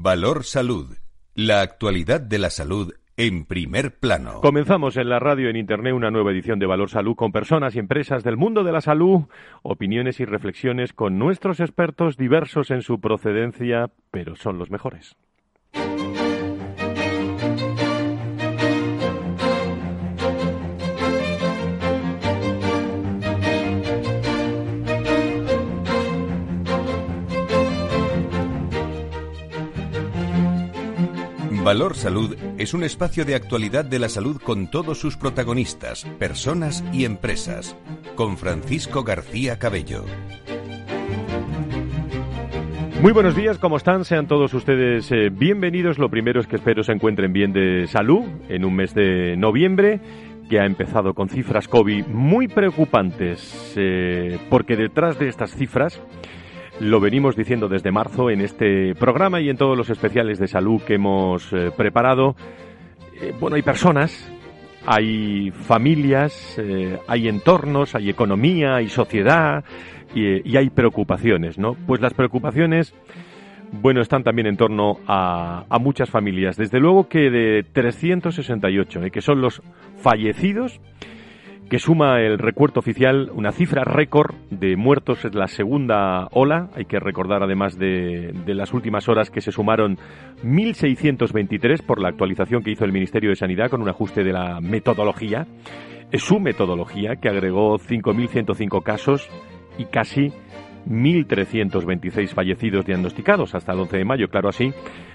Valor Salud. La actualidad de la salud en primer plano. Comenzamos en la radio en Internet una nueva edición de Valor Salud con personas y empresas del mundo de la salud, opiniones y reflexiones con nuestros expertos diversos en su procedencia, pero son los mejores. Valor Salud es un espacio de actualidad de la salud con todos sus protagonistas, personas y empresas. Con Francisco García Cabello. Muy buenos días, ¿cómo están? Sean todos ustedes eh, bienvenidos. Lo primero es que espero se encuentren bien de salud en un mes de noviembre que ha empezado con cifras COVID muy preocupantes, eh, porque detrás de estas cifras lo venimos diciendo desde marzo en este programa y en todos los especiales de salud que hemos eh, preparado. Eh, bueno, hay personas, hay familias, eh, hay entornos, hay economía, hay sociedad y, hay preocupaciones, ¿no? Pues las preocupaciones, bueno, están también en torno a, a muchas familias. Desde luego que de 368, que son los fallecidos, que suma el recuerdo oficial una cifra récord de muertos en la segunda ola. Hay que recordar además de, las últimas horas que se sumaron 1.623 por la actualización que hizo el Ministerio de Sanidad con un ajuste de la metodología. Es su metodología que agregó 5.105 casos y casi 1.326 fallecidos diagnosticados hasta el 11 de mayo. Claro, así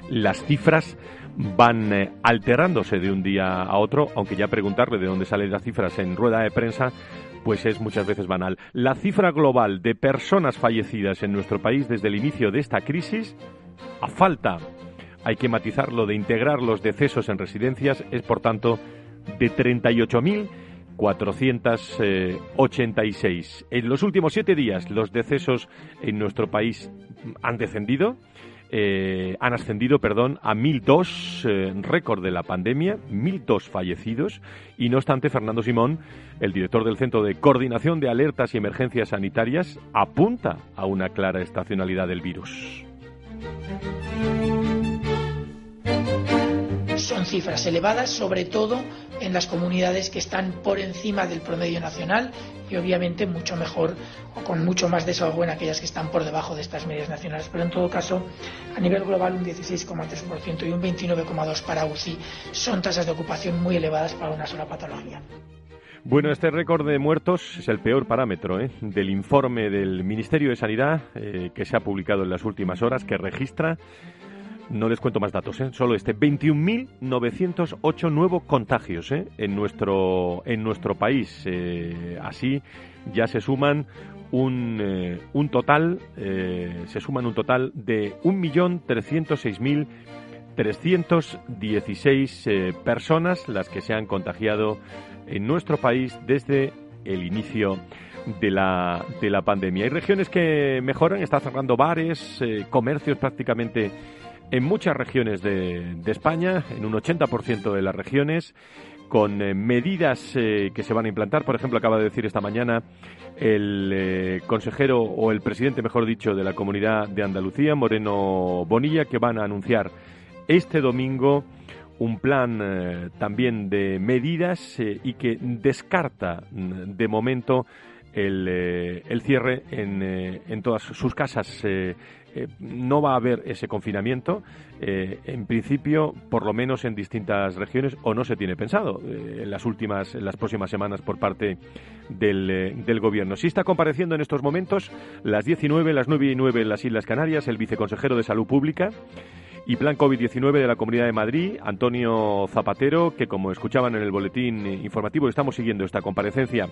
las cifras van eh, alterándose de un día a otro, aunque ya preguntarle de dónde salen las cifras en rueda de prensa, pues es muchas veces banal. La cifra global de personas fallecidas en nuestro país desde el inicio de esta crisis, a falta, hay que matizarlo, de integrar los decesos en residencias, es por tanto de 38.486. En los últimos siete días los decesos en nuestro país han descendido eh, han ascendido, perdón, a 1.002, eh, récord de la pandemia, 1.002 fallecidos, y no obstante, Fernando Simón, el director del Centro de Coordinación de Alertas y Emergencias Sanitarias, apunta a una clara estacionalidad del virus. Son cifras elevadas, sobre todo en las comunidades que están por encima del promedio nacional y obviamente mucho mejor o con mucho más desahogo en aquellas que están por debajo de estas medias nacionales. Pero en todo caso, a nivel global un 16,3% y un 29,2% para UCI son tasas de ocupación muy elevadas para una sola patología. Bueno, este récord de muertos es el peor parámetro ¿eh? del informe del Ministerio de Sanidad eh, que se ha publicado en las últimas horas, que registra no les cuento más datos, ¿eh? solo este. 21.908 nuevos contagios ¿eh? en, nuestro, en nuestro país. Eh, así ya se suman un, eh, un total, se suman un total de 1.306.316 personas las que se han contagiado en nuestro país desde el inicio de la, de la pandemia. Hay regiones que mejoran, están cerrando bares, comercios prácticamente en muchas regiones de, España, en un 80% de las regiones, con eh, medidas eh, que se van a implantar. Por ejemplo, acaba de decir esta mañana el eh, consejero o el presidente, mejor dicho, de la Comunidad de Andalucía, Moreno Bonilla, que van a anunciar este domingo un plan también de medidas y que descarta de momento el, el cierre en, en, todas sus casas eh, no va a haber ese confinamiento, eh, en principio, por lo menos en distintas regiones, o no se tiene pensado eh, en las últimas, en las próximas semanas por parte del, del gobierno. Sí está compareciendo en estos momentos las 19, las 9 y 9 en las Islas Canarias, el viceconsejero de Salud Pública y Plan COVID-19 de la Comunidad de Madrid, Antonio Zapatero, que como escuchaban en el boletín informativo, estamos siguiendo esta comparecencia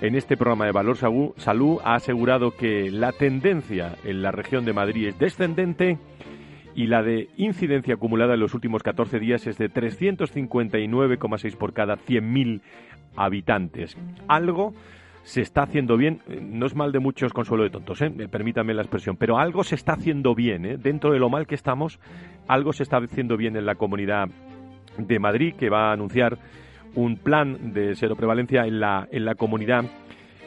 en este programa de Valor Salud, ha asegurado que la tendencia en la región de Madrid es descendente y la de incidencia acumulada en los últimos 14 días es de 359,6 por cada 100.000 habitantes. Algo se está haciendo bien, eh, no es mal de muchos consuelo de tontos, ¿eh? permítanme la expresión, pero algo se está haciendo bien, ¿eh? dentro de lo mal que estamos, algo se está haciendo bien en la comunidad de Madrid, que va a anunciar un plan de cero prevalencia en la, en la comunidad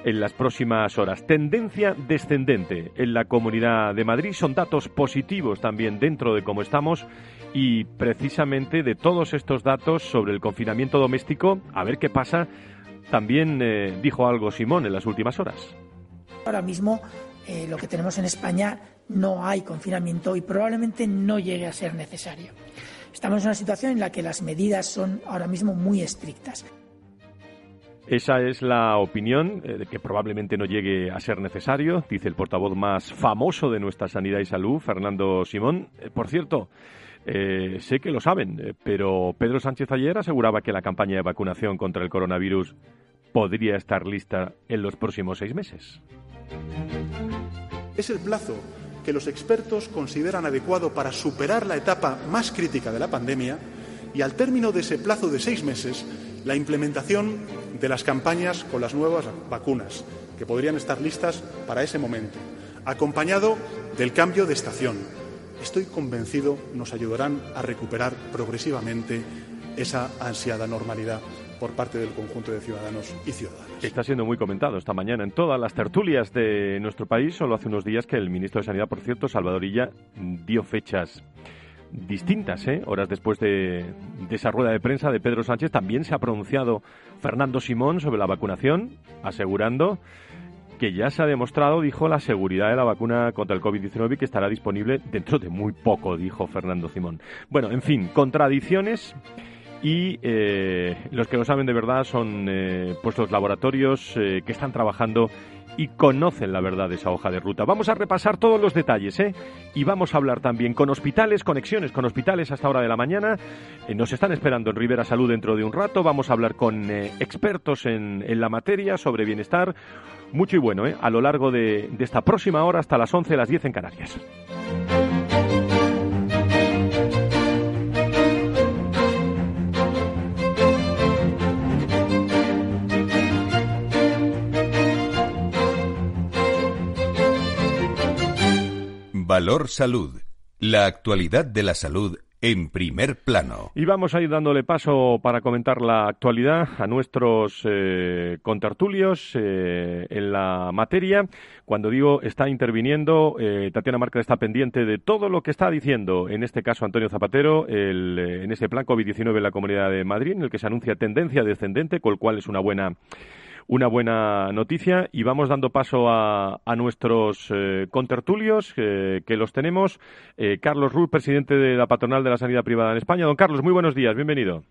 en las próximas horas. Tendencia descendente en la Comunidad de Madrid. Son datos positivos también dentro de cómo estamos y precisamente de todos estos datos sobre el confinamiento doméstico, a ver qué pasa, también eh, dijo algo Simón en las últimas horas. Ahora mismo eh, lo que tenemos en España no hay confinamiento y probablemente no llegue a ser necesario. Estamos en una situación en la que las medidas son ahora mismo muy estrictas. Esa es la opinión eh, de que probablemente no llegue a ser necesario, dice el portavoz más famoso de nuestra sanidad y salud, Fernando Simón. Eh, por cierto, eh, sé que lo saben, pero Pedro Sánchez ayer aseguraba que la campaña de vacunación contra el coronavirus podría estar lista en los próximos seis meses. Es el plazo que los expertos consideran adecuado para superar la etapa más crítica de la pandemia y al término de ese plazo de seis meses la implementación de las campañas con las nuevas vacunas, que podrían estar listas para ese momento, acompañado del cambio de estación. Estoy convencido nos ayudarán a recuperar progresivamente esa ansiada normalidad por parte del conjunto de ciudadanos y ciudadanas. Está siendo muy comentado esta mañana en todas las tertulias de nuestro país. Solo hace unos días que el ministro de Sanidad, por cierto, Salvador Illa, dio fechas distintas, ¿eh? horas después de, esa rueda de prensa de Pedro Sánchez, también se ha pronunciado Fernando Simón sobre la vacunación, asegurando que ya se ha demostrado, dijo, la seguridad de la vacuna contra el COVID-19 y que estará disponible dentro de muy poco, dijo Fernando Simón. Bueno, en fin, contradicciones y eh, los que lo saben de verdad son eh, pues los laboratorios eh, que están trabajando y conocen la verdad de esa hoja de ruta. Vamos a repasar todos los detalles, ¿eh? Y vamos a hablar también con hospitales, conexiones con hospitales hasta hora de la mañana. Eh, nos están esperando en Rivera Salud dentro de un rato. Vamos a hablar con expertos en, en, la materia sobre bienestar. Mucho y bueno, ¿eh? A lo largo de, de esta próxima hora hasta las 11, las 10 en Canarias. Valor Salud. La actualidad de la salud en primer plano. Y vamos a ir dándole paso para comentar la actualidad a nuestros eh, contertulios eh, en la materia. Cuando digo está interviniendo, eh, Tatiana Márquez está pendiente de todo lo que está diciendo, en este caso Antonio Zapatero, el, en ese plan COVID-19 en la Comunidad de Madrid, en el que se anuncia tendencia descendente, con lo cual es una buena una buena noticia y vamos dando paso a, a nuestros eh, contertulios que los tenemos. Eh, Carlos Rull, presidente de la Patronal de la Sanidad Privada en España. Don Carlos, muy buenos días, bienvenido.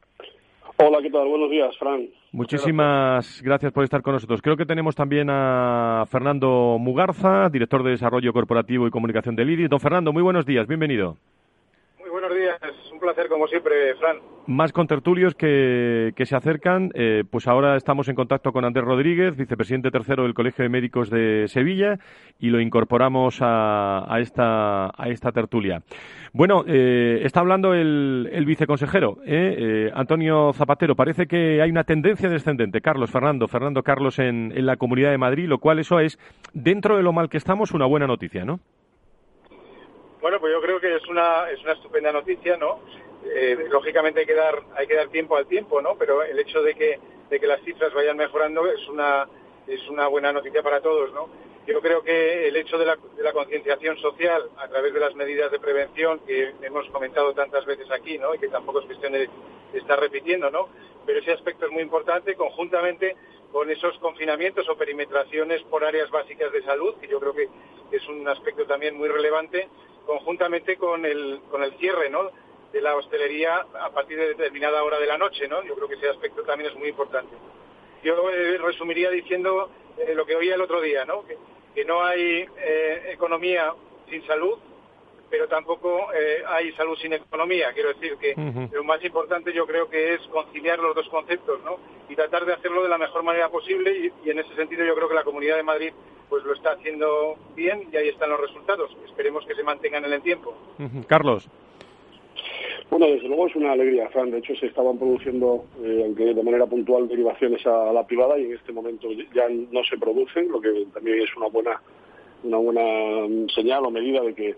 Hola, ¿qué tal? Buenos días, Fran. Muchísimas gracias. por estar con nosotros. Creo que tenemos también a Fernando Mugarza, director de Desarrollo Corporativo y Comunicación del IRI. Don Fernando, muy buenos días, bienvenido. Muy buenos días, placer como siempre, Fran más contertulios que, que se acercan. Eh, pues ahora estamos en contacto con Andrés Rodríguez, vicepresidente tercero del Colegio de Médicos de Sevilla, y lo incorporamos a, a esta, a esta tertulia. Bueno, eh, está hablando el, el viceconsejero, ¿eh? Antonio Zapatero. Parece que hay una tendencia descendente. Carlos, Fernando, Fernando Carlos en, en la Comunidad de Madrid, lo cual eso es, dentro de lo mal que estamos, una buena noticia, ¿no? Bueno, pues yo creo que es una, es una estupenda noticia, ¿no? Eh, lógicamente hay que dar hay que dar tiempo al tiempo no pero el hecho de que de que las cifras vayan mejorando es una es una buena noticia para todos no yo creo que el hecho de la, de la concienciación social a través de las medidas de prevención que hemos comentado tantas veces aquí no y que tampoco es cuestión de, estar repitiendo no pero ese aspecto es muy importante conjuntamente con esos confinamientos o perimetraciones por áreas básicas de salud que yo creo que es un aspecto también muy relevante conjuntamente con el con el cierre no de la hostelería a partir de determinada hora de la noche, ¿no? Yo creo que ese aspecto también es muy importante. Yo eh, resumiría diciendo eh, lo que oía el otro día, ¿no? Que, no hay eh, economía sin salud, pero tampoco hay salud sin economía. Quiero decir que lo más importante yo creo que es conciliar los dos conceptos, ¿no? Y tratar de hacerlo de la mejor manera posible y, y en ese sentido yo creo que la Comunidad de Madrid pues lo está haciendo bien y ahí están los resultados. Esperemos que se mantengan en el tiempo. Carlos. Bueno, desde luego es una alegría, Fran. De hecho, se estaban produciendo, eh, aunque de manera puntual, derivaciones a, la privada y en este momento ya no se producen, lo que también es una buena, una buena mm, señal o medida de que,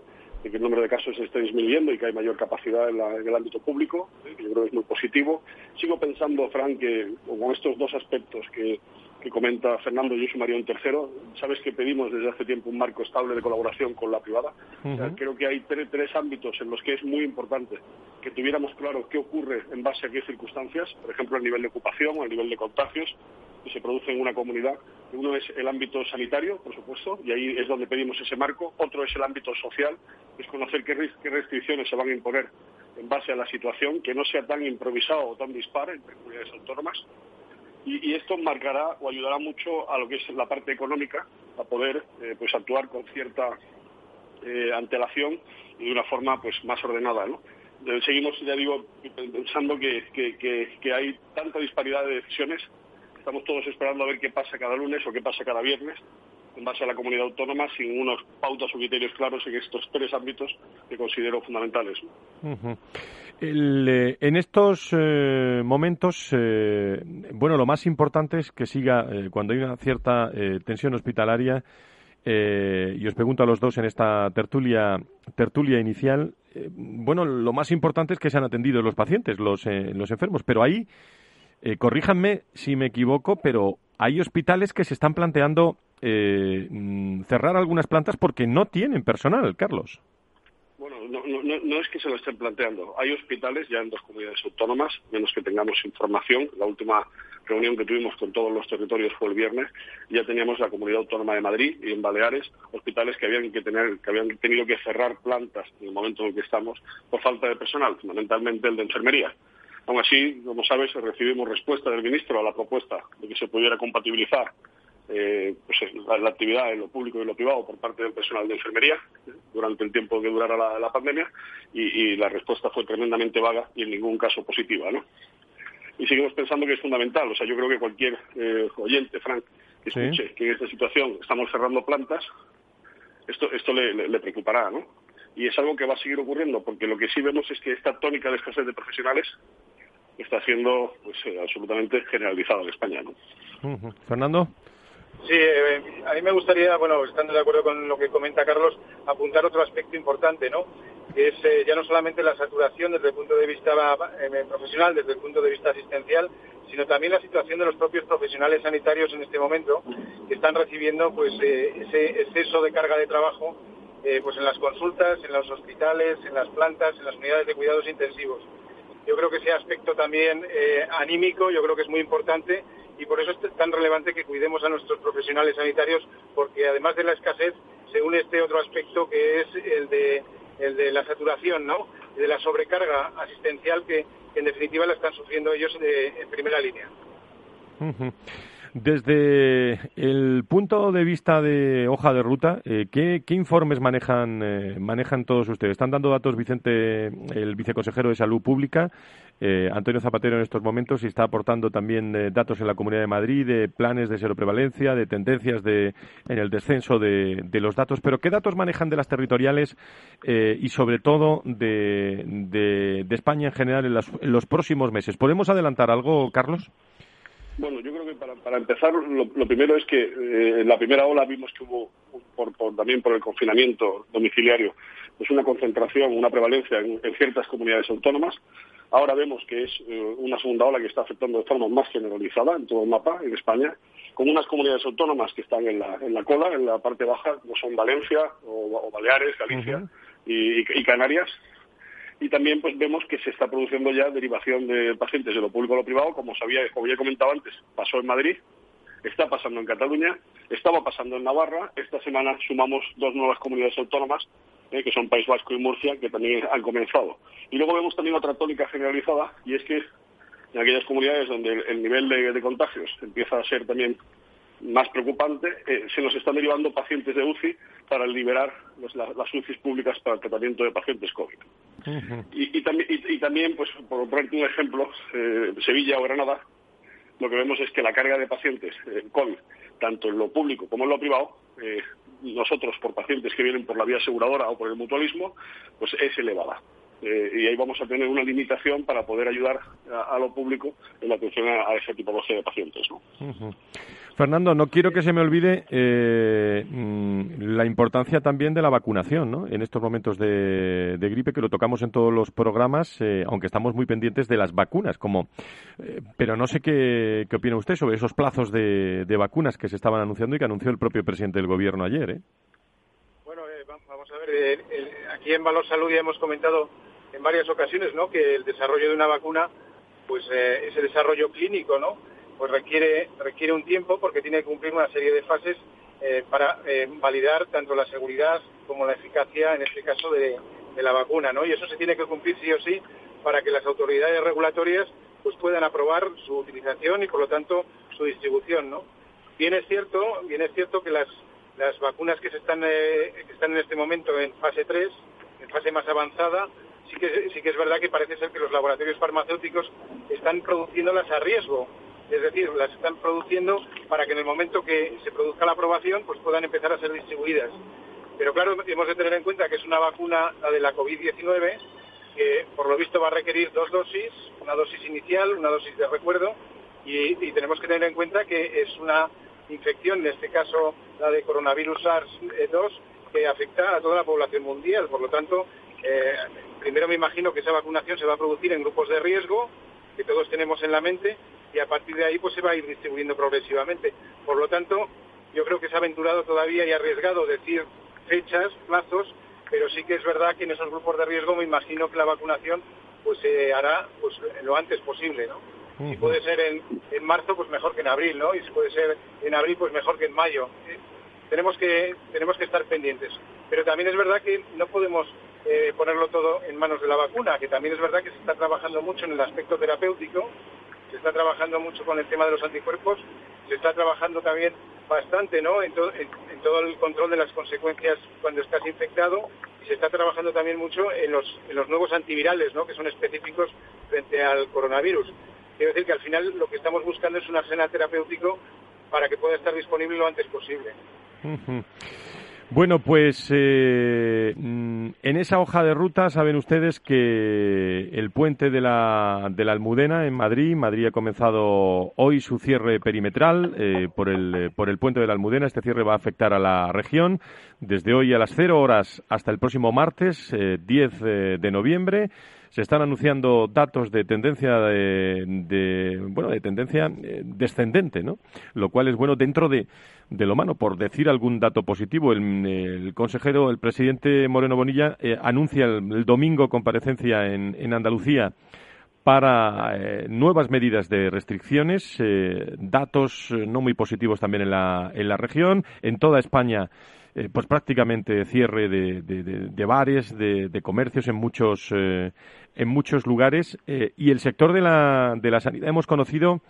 que el número de casos se esté disminuyendo y que hay mayor capacidad en, el ámbito público, eh, que yo creo que es muy positivo. Sigo pensando, Fran, que con estos dos aspectos que, que comenta Fernando, yo sumaría un tercero. Sabes que pedimos desde hace tiempo un marco estable de colaboración con la privada. creo que hay tres ámbitos en los que es muy importante que tuviéramos claro qué ocurre en base a qué circunstancias, por ejemplo, el nivel de ocupación o el nivel de contagios que se produce en una comunidad. Uno es el ámbito sanitario, por supuesto, y ahí es donde pedimos ese marco. Otro es el ámbito social, es conocer qué, restricciones se van a imponer en base a la situación, que no sea tan improvisado o tan dispar entre comunidades autónomas. Y, esto marcará o ayudará mucho a lo que es la parte económica, a poder eh, pues actuar con cierta eh, antelación y de una forma pues más ordenada. ¿no? Seguimos, ya digo, pensando que, que hay tanta disparidad de decisiones estamos todos esperando a ver qué pasa cada lunes o qué pasa cada viernes en base a la comunidad autónoma sin unos pautas o criterios claros en estos tres ámbitos que considero fundamentales. Eh, en estos eh, momentos, eh, bueno, lo más importante es que siga, cuando hay una cierta tensión hospitalaria, y os pregunto a los dos en esta tertulia, tertulia inicial, bueno, lo más importante es que se han atendido los pacientes, los, los enfermos, pero ahí eh, corríjanme si me equivoco, pero hay hospitales que se están planteando eh, mm, cerrar algunas plantas porque no tienen personal, Carlos. Bueno, no, no, es que se lo estén planteando. Hay hospitales ya en dos comunidades autónomas, menos que tengamos información. La última reunión que tuvimos con todos los territorios fue el viernes. Ya teníamos la comunidad autónoma de Madrid y en Baleares hospitales que habían que tener, que habían tenido que cerrar plantas en el momento en el que estamos por falta de personal, fundamentalmente el de enfermería. Aún así, como sabes, recibimos respuesta del ministro a la propuesta de que se pudiera compatibilizar eh, pues, la, actividad en lo público y lo privado por parte del personal de enfermería durante el tiempo que durara la, pandemia y, la respuesta fue tremendamente vaga y en ningún caso positiva. ¿no? Y seguimos pensando que es fundamental. O sea, yo creo que cualquier eh, oyente, Frank, que escuche que en esta situación estamos cerrando plantas, esto, esto le, le preocupará, ¿no? Y es algo que va a seguir ocurriendo, porque lo que sí vemos es que esta tónica de escasez de profesionales está siendo pues eh, absolutamente generalizado en España. ¿no? Fernando. Sí, eh, a mí me gustaría, bueno, estando de acuerdo con lo que comenta Carlos, apuntar otro aspecto importante, ¿no? Que es eh, ya no solamente la saturación desde el punto de vista profesional, desde el punto de vista asistencial, sino también la situación de los propios profesionales sanitarios en este momento, que están recibiendo pues ese exceso de carga de trabajo pues en las consultas, en los hospitales, en las plantas, en las unidades de cuidados intensivos. Yo creo que ese aspecto también eh, anímico, yo creo que es muy importante y por eso es tan relevante que cuidemos a nuestros profesionales sanitarios, porque además de la escasez se une este otro aspecto que es el de, la saturación, ¿no? de la sobrecarga asistencial que, en definitiva la están sufriendo ellos en primera línea. Desde el punto de vista de hoja de ruta, eh, ¿qué, informes manejan, eh, manejan todos ustedes? Están dando datos Vicente, el viceconsejero de Salud Pública, eh, Antonio Zapatero en estos momentos y está aportando también datos en la Comunidad de Madrid de planes de seroprevalencia, de tendencias de, en el descenso de, los datos. Pero ¿qué datos manejan de las territoriales y sobre todo de, de, España en general en, en los próximos meses? ¿Podemos adelantar algo, Carlos? Bueno, yo creo que para, empezar, lo, primero es que eh, en la primera ola vimos que hubo, por, también por el confinamiento domiciliario, pues una concentración, una prevalencia en, ciertas comunidades autónomas. Ahora vemos que es eh, una segunda ola que está afectando de forma más generalizada en todo el mapa, en España, con unas comunidades autónomas que están en la, en la cola, en la parte baja, como son Valencia o, Baleares, Galicia y Canarias, y también pues vemos que se está produciendo ya derivación de pacientes de lo público a lo privado, como sabía, como ya he comentado antes, pasó en Madrid, está pasando en Cataluña, estaba pasando en Navarra, esta semana sumamos dos nuevas comunidades autónomas, eh, que son País Vasco y Murcia, que también han comenzado. Y luego vemos también otra tónica generalizada, y es que en aquellas comunidades donde el, nivel de, contagios empieza a ser también más preocupante, eh, se nos están derivando pacientes de UCI para liberar las UCIs públicas para el tratamiento de pacientes COVID y, también, pues, por ponerte un ejemplo, eh, Sevilla o Granada, lo que vemos es que la carga de pacientes eh, tanto en lo público como en lo privado, eh, nosotros por pacientes que vienen por la vía aseguradora o por el mutualismo, pues es elevada. Eh, y ahí vamos a tener una limitación para poder ayudar a, lo público en la atención a, ese tipo de pacientes. ¿no? Fernando, no quiero que se me olvide eh, mm, la importancia también de la vacunación ¿no? en estos momentos de, gripe, que lo tocamos en todos los programas, eh, aunque estamos muy pendientes de las vacunas. como Pero no sé qué, qué, opina usted sobre esos plazos de, de, vacunas que se estaban anunciando y que anunció el propio presidente del Gobierno ayer. ¿eh? Bueno, vamos a ver, aquí en Valor Salud ya hemos comentado en varias ocasiones, ¿no? Que el desarrollo de una vacuna, pues eh, ese desarrollo clínico, ¿no? Pues requiere requiere un tiempo porque tiene que cumplir una serie de fases eh, para eh, validar tanto la seguridad como la eficacia, en este caso de, la vacuna, ¿no? Y eso se tiene que cumplir sí o sí para que las autoridades regulatorias pues puedan aprobar su utilización y por lo tanto su distribución, ¿no? Bien es cierto, bien es cierto que las las vacunas que se están que están en este momento en fase 3, en fase más avanzada, sí que, sí que es verdad que parece ser que los laboratorios farmacéuticos están produciéndolas a riesgo. Es decir, las están produciendo para que en el momento que se produzca la aprobación pues puedan empezar a ser distribuidas. Pero claro, hemos de tener en cuenta que es una vacuna, la de la COVID-19, que por lo visto va a requerir dos dosis, una dosis inicial, una dosis de recuerdo, y, tenemos que tener en cuenta que es una infección, en este caso la de coronavirus SARS-2, que afecta a toda la población mundial. Por lo tanto, eh, primero me imagino que esa vacunación se va a producir en grupos de riesgo, que todos tenemos en la mente, y a partir de ahí pues se va a ir distribuyendo progresivamente. Por lo tanto, yo creo que ha aventurado todavía y arriesgado decir fechas, plazos, pero sí que es verdad que en esos grupos de riesgo me imagino que la vacunación pues se hará pues lo antes posible, ¿no? Si puede ser en, en, marzo, pues mejor que en abril, ¿no? Y si puede ser en abril, pues mejor que en mayo. Tenemos que tenemos que estar pendientes. Pero también es verdad que no podemos eh, ponerlo todo en manos de la vacuna, que también es verdad que se está trabajando mucho en el aspecto terapéutico, se está trabajando mucho con el tema de los anticuerpos, se está trabajando también bastante ¿no? en, todo el control de las consecuencias cuando estás infectado y se está trabajando también mucho en los, en los nuevos antivirales ¿no? que son específicos frente al coronavirus. Quiero decir que al final lo que estamos buscando es un arsenal terapéutico para que pueda estar disponible lo antes posible. Bueno, pues eh, mm, en esa hoja de ruta saben ustedes que el puente de la, de la Almudena en Madrid, Madrid ha comenzado hoy su cierre perimetral eh, por, el, por el puente de la Almudena. Este cierre va a afectar a la región desde hoy a las cero horas hasta el próximo martes, 10 de noviembre se están anunciando datos de tendencia de, bueno de tendencia eh, descendente, ¿no? Lo cual es bueno dentro de, de lo malo. Por decir algún dato positivo, el, consejero, el presidente Moreno Bonilla eh, anuncia el, domingo comparecencia en, en Andalucía para eh, nuevas medidas de restricciones, datos no muy positivos también en la, en la región. En toda España eh, pues prácticamente cierre de, de, bares, de, comercios en muchos, eh, en muchos lugares. Eh, y el sector de la, de la sanidad hemos conocido,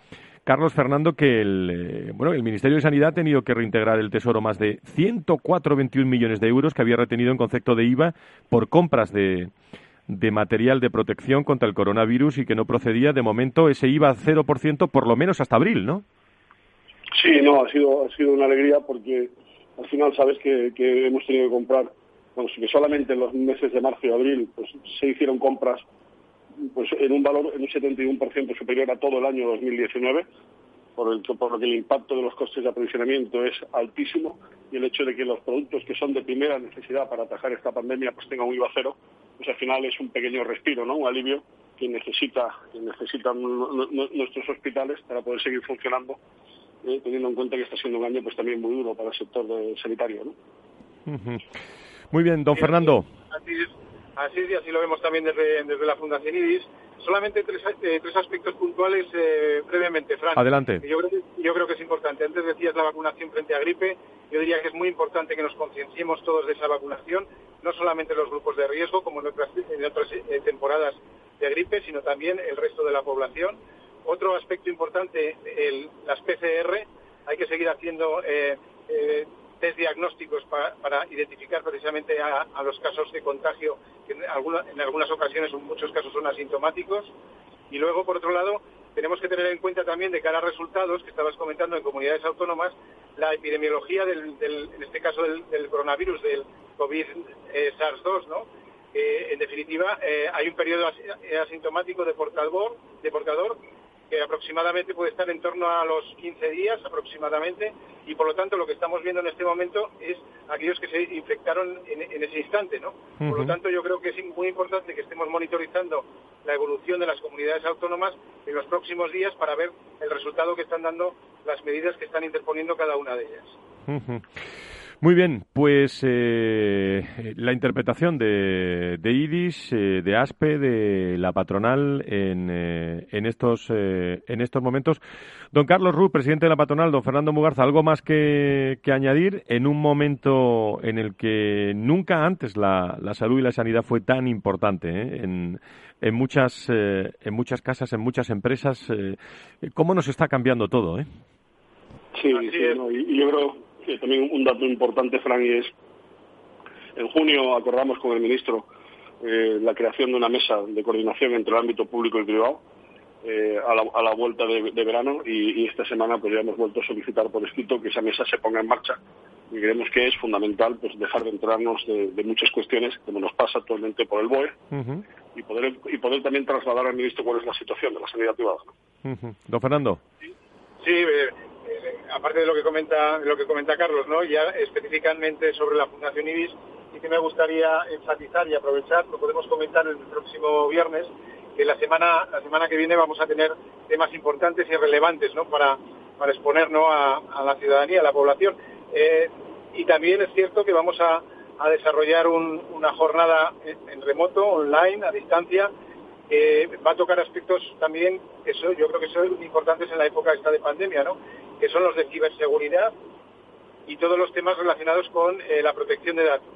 Carlos Fernando, que el, bueno, el Ministerio de Sanidad ha tenido que reintegrar el Tesoro más de 104,21 millones de euros que había retenido en concepto de IVA por compras de, de material de protección contra el coronavirus y que no procedía de momento ese IVA 0% por lo menos hasta abril, ¿no? Sí, no, ha sido, ha sido una alegría porque al final sabes que, hemos tenido que comprar, bueno, que solamente en los meses de marzo y abril pues, se hicieron compras pues en un valor en un 71% superior a todo el año 2019, por, el, por lo que el impacto de los costes de aprovisionamiento es altísimo y el hecho de que los productos que son de primera necesidad para atajar esta pandemia pues tengan un IVA cero, pues al final es un pequeño respiro, ¿no? Un alivio que necesita que necesitan nuestros hospitales para poder seguir funcionando eh, teniendo en cuenta que está siendo un año pues también muy duro para el sector sanitario. ¿no? Muy bien, don Fernando. Así es, así, es, así lo vemos también desde, desde la Fundación IDIS. Solamente tres, eh, tres aspectos puntuales eh, brevemente, Fran. Adelante. Yo creo, que, yo creo que es importante. Antes decías la vacunación frente a gripe. Yo diría que es muy importante que nos concienciemos todos de esa vacunación, no solamente los grupos de riesgo, como en otras, en otras temporadas de gripe, sino también el resto de la población otro aspecto importante, las PCR, hay que seguir haciendo eh, eh, test diagnósticos para, identificar precisamente a, los casos de contagio, que en, algunas ocasiones, en muchos casos son asintomáticos. Y luego, por otro lado, tenemos que tener en cuenta también de cara a resultados que estabas comentando en comunidades autónomas, la epidemiología del, en este caso del, coronavirus, del COVID-SARS-2, eh, ¿no? en definitiva, hay un periodo asintomático de de portador que aproximadamente puede estar en torno a los 15 días aproximadamente y por lo tanto lo que estamos viendo en este momento es aquellos que se infectaron en, ese instante, ¿no? Por lo tanto yo creo que es muy importante que estemos monitorizando la evolución de las comunidades autónomas en los próximos días para ver el resultado que están dando las medidas que están interponiendo cada una de ellas. Muy bien, pues eh, la interpretación de, de IDIS, eh, de ASPE, de la patronal en, eh, en, estos, en estos momentos. Don Carlos Ruz, presidente de la patronal, don Fernando Mugarza, ¿algo más que, añadir en un momento en el que nunca antes la, la salud y la sanidad fue tan importante en, en, muchas, en muchas casas, en muchas empresas? ¿Cómo nos está cambiando todo? Sí, sí y yo creo también un dato importante, Frank, y es, en junio acordamos con el ministro eh, la creación de una mesa de coordinación entre el ámbito público y privado eh, a, la, vuelta de, verano y, esta semana pues ya hemos vuelto a solicitar por escrito que esa mesa se ponga en marcha y creemos que es fundamental pues dejar de enterarnos de, muchas cuestiones como nos pasa actualmente por el BOE y poder y poder también trasladar al ministro cuál es la situación de la sanidad privada. Don Fernando. Sí, eh, aparte de lo que comenta lo que comenta Carlos, ¿no? Ya específicamente sobre la Fundación IBIS, y que me gustaría enfatizar y aprovechar, lo podemos comentar el próximo viernes, que la semana la semana que viene vamos a tener temas importantes y relevantes, ¿no? Para para exponer a, la ciudadanía, a la población. Eh, y también es cierto que vamos a, desarrollar una jornada en, remoto, online, a distancia, que va a tocar aspectos también que yo creo que son importantes en la época esta de pandemia, ¿no? Que son los de ciberseguridad y todos los temas relacionados con eh, la protección de datos.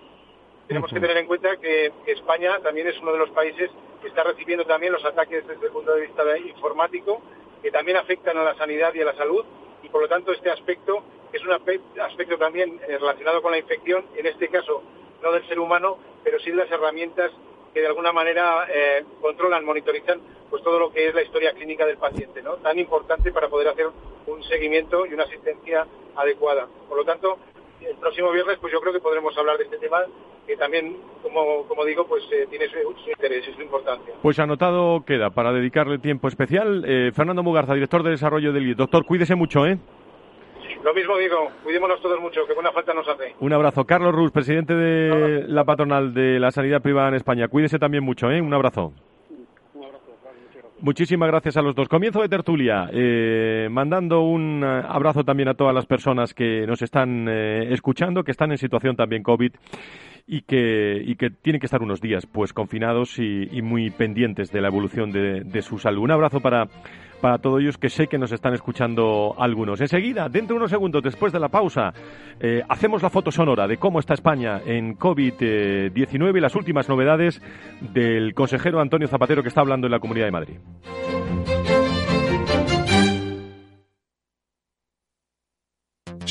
Tenemos que tener en cuenta que, España también es uno de los países que está recibiendo también los ataques desde el punto de vista informático, que también afectan a la sanidad y a la salud, y por lo tanto este aspecto es un aspecto también eh, relacionado con la infección, en este caso no del ser humano, pero sí de las herramientas que de alguna manera eh, controlan, monitorizan pues todo lo que es la historia clínica del paciente, ¿no? Tan importante para poder hacer un seguimiento y una asistencia adecuada. Por lo tanto, el próximo viernes pues yo creo que podremos hablar de este tema que también, como, como digo, pues eh, tiene su, interés y su importancia. Pues anotado queda para dedicarle tiempo especial. Eh, Fernando Mugarza, director de desarrollo del IES. Doctor, cuídese mucho, ¿eh? Lo mismo digo, cuidémonos todos mucho, que buena falta nos hace. Un abrazo. Carlos Ruz, presidente de la patronal de la sanidad privada en España. Cuídese también mucho, ¿eh? Un abrazo. Muchísimas gracias a los dos. Comienzo de tertulia, eh, mandando un abrazo también a todas las personas que nos están eh, escuchando, que están en situación también COVID y que, y que tienen que estar unos días pues confinados y, muy pendientes de la evolución de, de su salud. Un abrazo para para todos ellos que sé que nos están escuchando algunos. Enseguida, dentro de unos segundos después de la pausa, eh, hacemos la foto sonora de cómo está España en COVID-19 y las últimas novedades del consejero Antonio Zapatero que está hablando en la Comunidad de Madrid.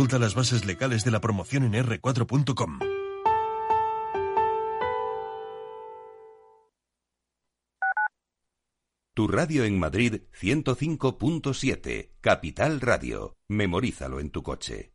Consulta las bases legales de la promoción en r4.com. Tu radio en Madrid 105.7, Capital Radio. Memorízalo en tu coche.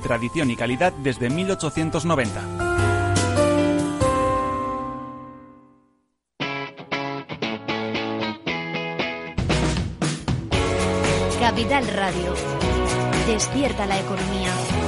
tradición y calidad desde 1890. Capital Radio. Despierta la economía.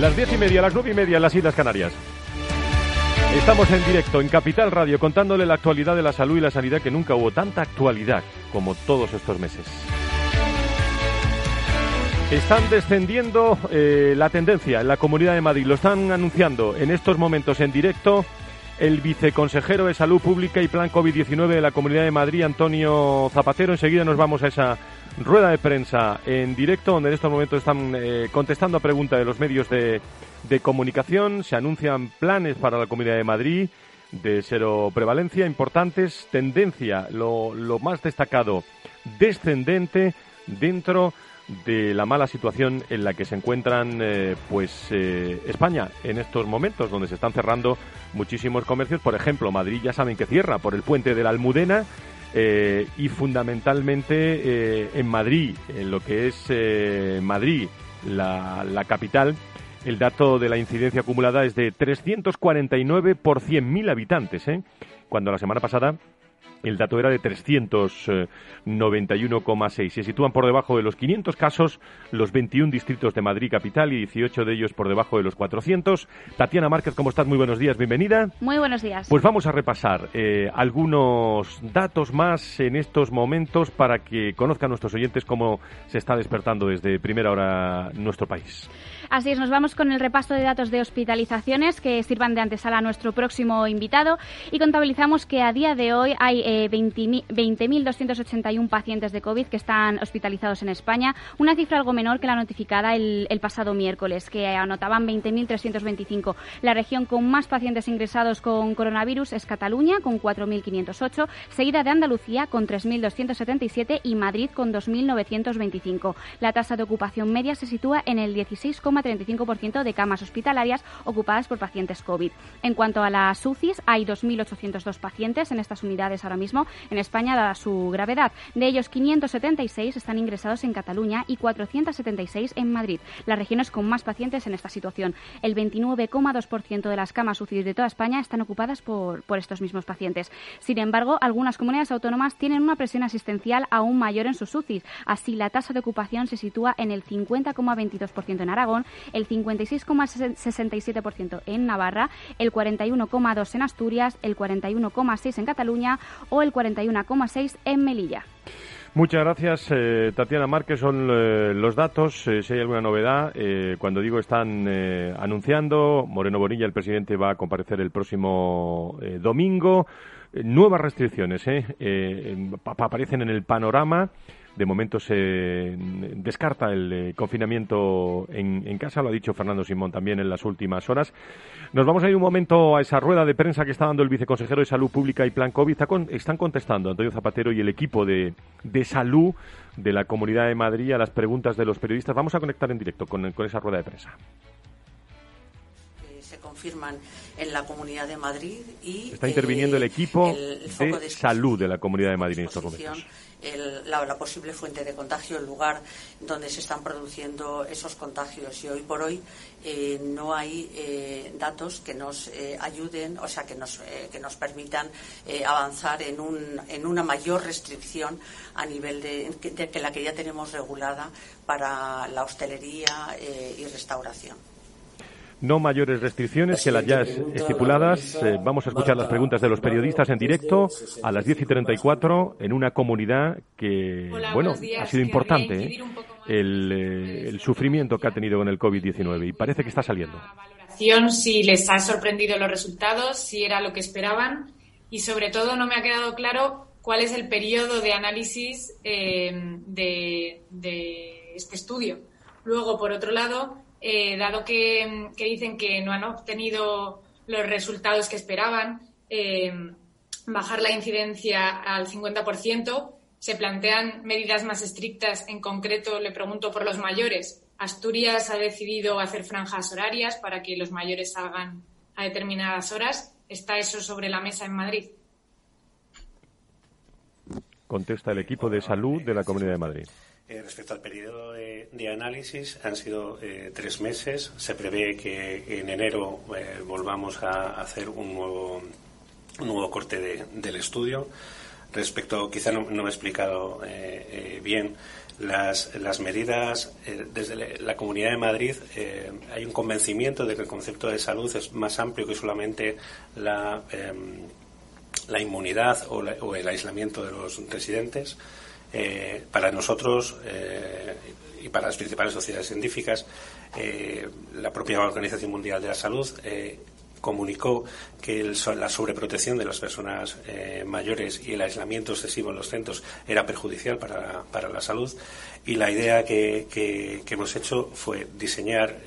Las diez y media, las nueve y media en las Islas Canarias. Estamos en directo en Capital Radio contándole la actualidad de la salud y la sanidad que nunca hubo tanta actualidad como todos estos meses. Están descendiendo eh, la tendencia en la Comunidad de Madrid. Lo están anunciando en estos momentos en directo el viceconsejero de Salud Pública y Plan COVID-19 de la Comunidad de Madrid, Antonio Zapatero. Enseguida nos vamos a esa rueda de prensa en directo, donde en estos momentos están eh, contestando a preguntas de los medios de, de, comunicación. Se anuncian planes para la Comunidad de Madrid de cero prevalencia importantes, tendencia, lo, lo más destacado, descendente dentro de la mala situación en la que se encuentran eh, pues eh, España en estos momentos donde se están cerrando muchísimos comercios por ejemplo Madrid ya saben que cierra por el puente de la Almudena eh, y fundamentalmente eh, en Madrid, en lo que es eh, Madrid, la, la, capital, el dato de la incidencia acumulada es de 349 por 100.000 habitantes, cuando la semana pasada el dato era de 391,6. Se sitúan por debajo de los 500 casos los 21 distritos de Madrid capital y 18 de ellos por debajo de los 400. Tatiana Márquez, ¿cómo estás? Muy buenos días, bienvenida. Muy buenos días. Pues vamos a repasar eh, algunos datos más en estos momentos para que conozcan nuestros oyentes cómo se está despertando desde primera hora nuestro país. Así es, nos vamos con el repaso de datos de hospitalizaciones que sirvan de antesala a nuestro próximo invitado y contabilizamos que a día de hoy hay eh, 20.281 20 pacientes de COVID que están hospitalizados en España, una cifra algo menor que la notificada el, pasado miércoles, que anotaban 20.325. La región con más pacientes ingresados con coronavirus es Cataluña, con 4.508, seguida de Andalucía, con 3.277 y Madrid, con 2.925. La tasa de ocupación media se sitúa en el 16,35% de camas hospitalarias ocupadas por pacientes COVID. En cuanto a las UCIs, hay 2.802 pacientes en estas unidades ahora mismo en España, dada su gravedad. De ellos, 576 están ingresados en Cataluña y 476 en Madrid, las regiones con más pacientes en esta situación. El 29,2% de las camas UCI de toda España están ocupadas por, por estos mismos pacientes. Sin embargo, algunas comunidades autónomas tienen una presión asistencial aún mayor en sus UCI. Así, la tasa de ocupación se sitúa en el 50,22% en Aragón, el 56,67% en Navarra, el 41,2% en Asturias, el 41,6% en Cataluña o el 41,6% en Melilla. Muchas gracias, eh, Tatiana Márquez. Son eh, los datos. Eh, si hay alguna novedad, eh, cuando digo están anunciando, Moreno Bonilla, el presidente, va a comparecer el próximo domingo. nuevas restricciones aparecen en el panorama. De momento se descarta el eh, confinamiento en, casa, lo ha dicho Fernando Simón también en las últimas horas. Nos vamos a ir un momento a esa rueda de prensa que está dando el viceconsejero de Salud Pública y Plan COVID. Están contestando Antonio Zapatero y el equipo de, de, salud de la Comunidad de Madrid a las preguntas de los periodistas. Vamos a conectar en directo con, con esa rueda de prensa se confirman en la Comunidad de Madrid y está interviniendo eh, el equipo el de, de, salud de la Comunidad de Madrid en estos momentos la, posible fuente de contagio, el lugar donde se están produciendo esos contagios. Y hoy por hoy eh, no hay eh, datos que nos eh, ayuden, o sea, que nos, que nos permitan avanzar en, un, en una mayor restricción a nivel de, de, que la que ya tenemos regulada para la hostelería y restauración. No mayores restricciones que las ya estipuladas. Eh, vamos a escuchar las preguntas de los periodistas en directo a las 10 y 34 en una comunidad que, bueno, ha sido importante ¿eh? el, eh, el, sufrimiento que ha tenido con el COVID-19 y parece que está saliendo. Si les ha sorprendido los resultados, si era lo que esperaban y sobre todo no me ha quedado claro cuál es el periodo de análisis de, de este estudio. Luego, por otro lado, eh, dado que, dicen que no han obtenido los resultados que esperaban, eh, bajar la incidencia al 50%, se plantean medidas más estrictas. En concreto, le pregunto por los mayores. Asturias ha decidido hacer franjas horarias para que los mayores salgan a determinadas horas. ¿Está eso sobre la mesa en Madrid? Contesta el equipo de salud de la Comunidad de Madrid. Eh, respecto al periodo de, análisis, han sido eh, tres meses. Se prevé que en enero eh, volvamos a hacer un nuevo, nuevo corte del estudio. Respecto, quizá no, me he explicado bien, las, medidas desde la Comunidad de Madrid hay un convencimiento de que el concepto de salud es más amplio que solamente la, em, la inmunidad o, o el aislamiento de los residentes. Eh, para nosotros eh, y para las principales sociedades científicas, eh, la propia Organización Mundial de la Salud comunicó que la sobreprotección de las personas mayores y el aislamiento excesivo en los centros era perjudicial para, para la salud. Y la idea que, hemos hecho fue diseñar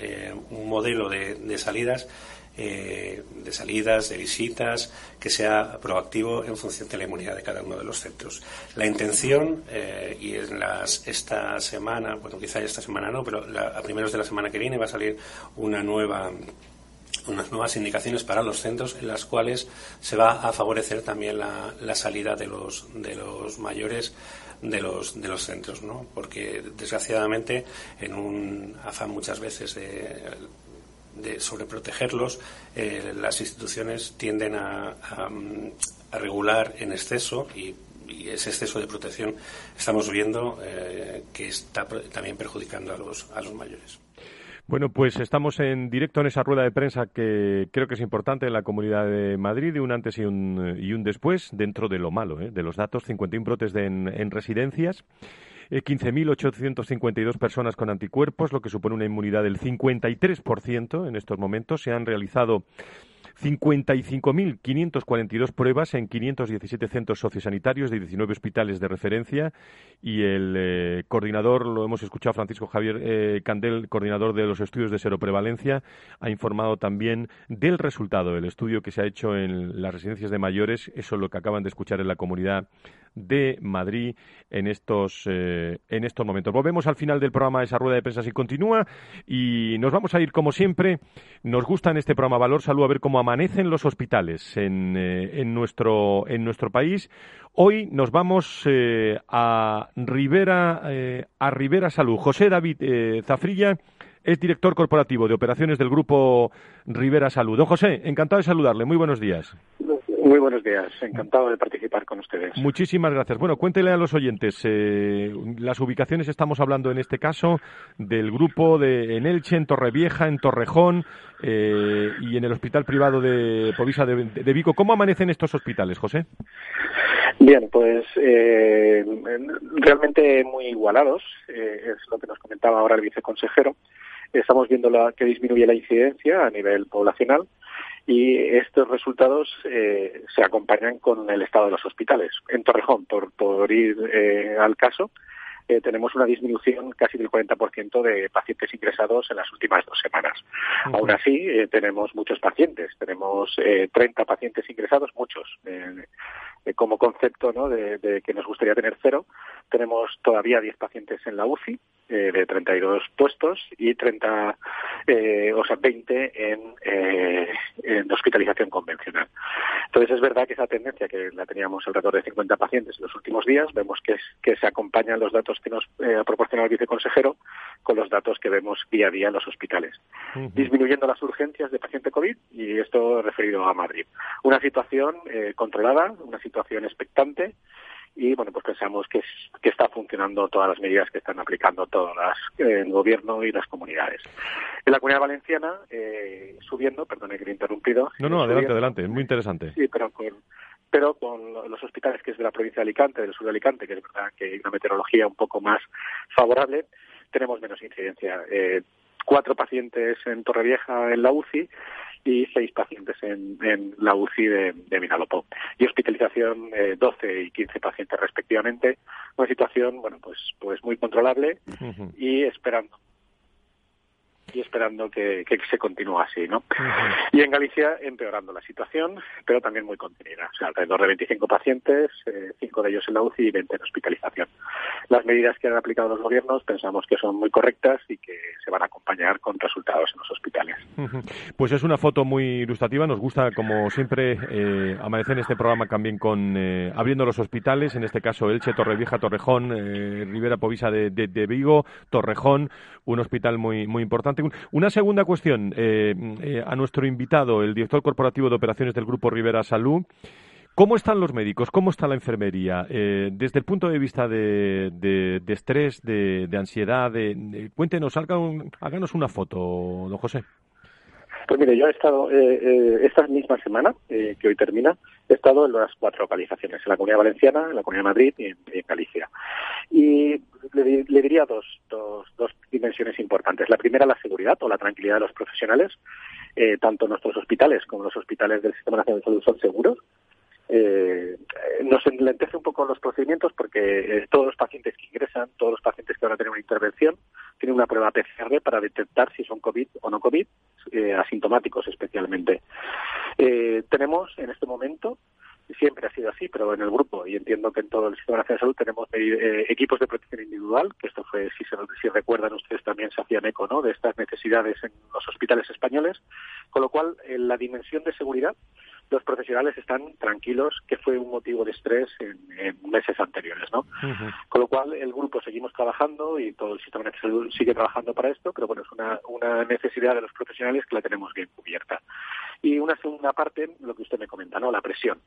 un modelo de salidas eh, de salidas, de visitas, que sea proactivo en función de la inmunidad de cada uno de los centros. La intención, eh, y en las, esta semana, bueno, quizá esta semana no, pero a primeros de la semana que viene va a salir una nueva unas nuevas indicaciones para los centros en las cuales se va a favorecer también la, la salida de los, de los mayores de los, de los centros, ¿no? Porque desgraciadamente en un afán muchas veces de de sobreprotegerlos, eh, las instituciones tienden a, regular en exceso y, ese exceso de protección estamos viendo eh, que está también perjudicando a los, a los mayores. Bueno, pues estamos en directo en esa rueda de prensa que creo que es importante en la Comunidad de Madrid, un antes y un, y un después, dentro de lo malo, ¿eh? de los datos, 51 brotes de en residencias. 15.852 eh, personas con anticuerpos, lo que supone una inmunidad del 53% en estos momentos. Se han realizado 55.542 pruebas en 517 centros sociosanitarios de 19 hospitales de referencia y el eh, coordinador, lo hemos escuchado, Francisco Javier eh, Candel, coordinador de los estudios de seroprevalencia, ha informado también del resultado del estudio que se ha hecho en las residencias de mayores. Eso es lo que acaban de escuchar en la comunidad de Madrid en estos, eh, en estos momentos. Volvemos al final del programa de esa rueda de prensa si continúa y nos vamos a ir como siempre. Nos gusta en este programa Valor Salud a ver cómo amanecen los hospitales en, eh, en, nuestro, en nuestro país. Hoy nos vamos eh, a Rivera, a Rivera Salud. José David Zafrilla es director corporativo de operaciones del grupo Rivera Salud. Don José, encantado de saludarle. Muy buenos días. Muy buenos días, encantado de participar con ustedes. Muchísimas gracias. Bueno, cuéntele a los oyentes, eh, las ubicaciones estamos hablando en este caso del grupo de en Elche, en Torrevieja, en Torrejón eh, y en el hospital privado de Povisa de, Vico. ¿Cómo amanecen estos hospitales, José? Bien, pues eh, realmente muy igualados, es lo que nos comentaba ahora el viceconsejero. Estamos viendo la, que disminuye la incidencia a nivel poblacional y estos resultados eh, se acompañan con el estado de los hospitales. En Torrejón, por, por ir eh, al caso, eh, tenemos una disminución casi del 40% de pacientes ingresados en las últimas dos semanas. Aún así, eh, tenemos muchos pacientes, tenemos 30 pacientes ingresados, muchos. como concepto ¿no? de, que nos gustaría tener cero, tenemos todavía 10 pacientes en la UCI, de 32 puestos, y 30, o sea, 20 en, en hospitalización convencional. Entonces, es verdad que esa tendencia que la teníamos alrededor de 50 pacientes en los últimos días, vemos que, es, que se acompañan los datos que nos eh, ha proporcionado el viceconsejero con los datos que vemos día a día en los hospitales, disminuyendo las urgencias de paciente COVID y esto referido a Madrid. Una situación eh, controlada, una situación expectante y bueno pues pensamos que, que está funcionando todas las medidas que están aplicando todas las, el gobierno y las comunidades. En la comunidad valenciana eh, subiendo perdone que he interrumpido no no adelante adelante es muy interesante. Sí pero con pero con los hospitales que es de la provincia de Alicante, del sur de Alicante, que es verdad que hay una meteorología un poco más favorable, tenemos menos incidencia. Eh, cuatro pacientes en Torrevieja en la UCI y seis pacientes en, la UCI de, de Y hospitalización eh, 12 y 15 pacientes respectivamente. Una situación, bueno, pues, pues muy controlable y esperando y esperando que, se continúe así, ¿no? Y en Galicia empeorando la situación, pero también muy contenida. O sea, alrededor de 25 pacientes, eh, 5 de ellos en la UCI y 20 en hospitalización. Las medidas que han aplicado los gobiernos pensamos que son muy correctas y que se van a acompañar con resultados en los hospitales. Pues es una foto muy ilustrativa. Nos gusta, como siempre, eh, amanecer en este programa también con eh, abriendo los hospitales, en este caso Elche, Torrevieja, Torrejón, eh, Rivera Povisa de, de Vigo, Torrejón, un hospital muy, muy importante una segunda cuestión eh, eh, a nuestro invitado, el director corporativo de operaciones del Grupo Rivera Salud. ¿Cómo están los médicos? ¿Cómo está la enfermería? Eh, desde el punto de vista de, de, estrés, de, ansiedad, de, cuéntenos, háganos una foto, don José. Pues mire, yo he estado eh, eh, esta misma semana, eh, que hoy termina, he estado en las cuatro localizaciones, en la Comunidad Valenciana, en la Comunidad de Madrid y en, Galicia. Y le, diría dos, dos, dos, dimensiones importantes. La primera, la seguridad o la tranquilidad de los profesionales. tanto nuestros hospitales como los hospitales del Sistema Nacional de Salud son seguros eh, nos enlentece un poco los procedimientos porque eh, todos los pacientes que ingresan, todos los pacientes que van a tener una intervención, tienen una prueba PCR para detectar si son COVID o no COVID, eh, asintomáticos especialmente. Eh, tenemos en este momento siempre ha sido así, pero en el grupo, y entiendo que en todo el Sistema Nacional de Salud tenemos equipos de protección individual, que esto fue, si, se, si recuerdan ustedes, también se hacían eco ¿no? de estas necesidades en los hospitales españoles, con lo cual la dimensión de seguridad los profesionales están tranquilos que fue un motivo de estrés en, meses anteriores, ¿no? Con lo cual el grupo seguimos trabajando y todo el sistema de salud sigue trabajando para esto, pero bueno, es una, una necesidad de los profesionales que la tenemos bien cubierta. Y una segunda parte, lo que usted me comenta, ¿no? La presión.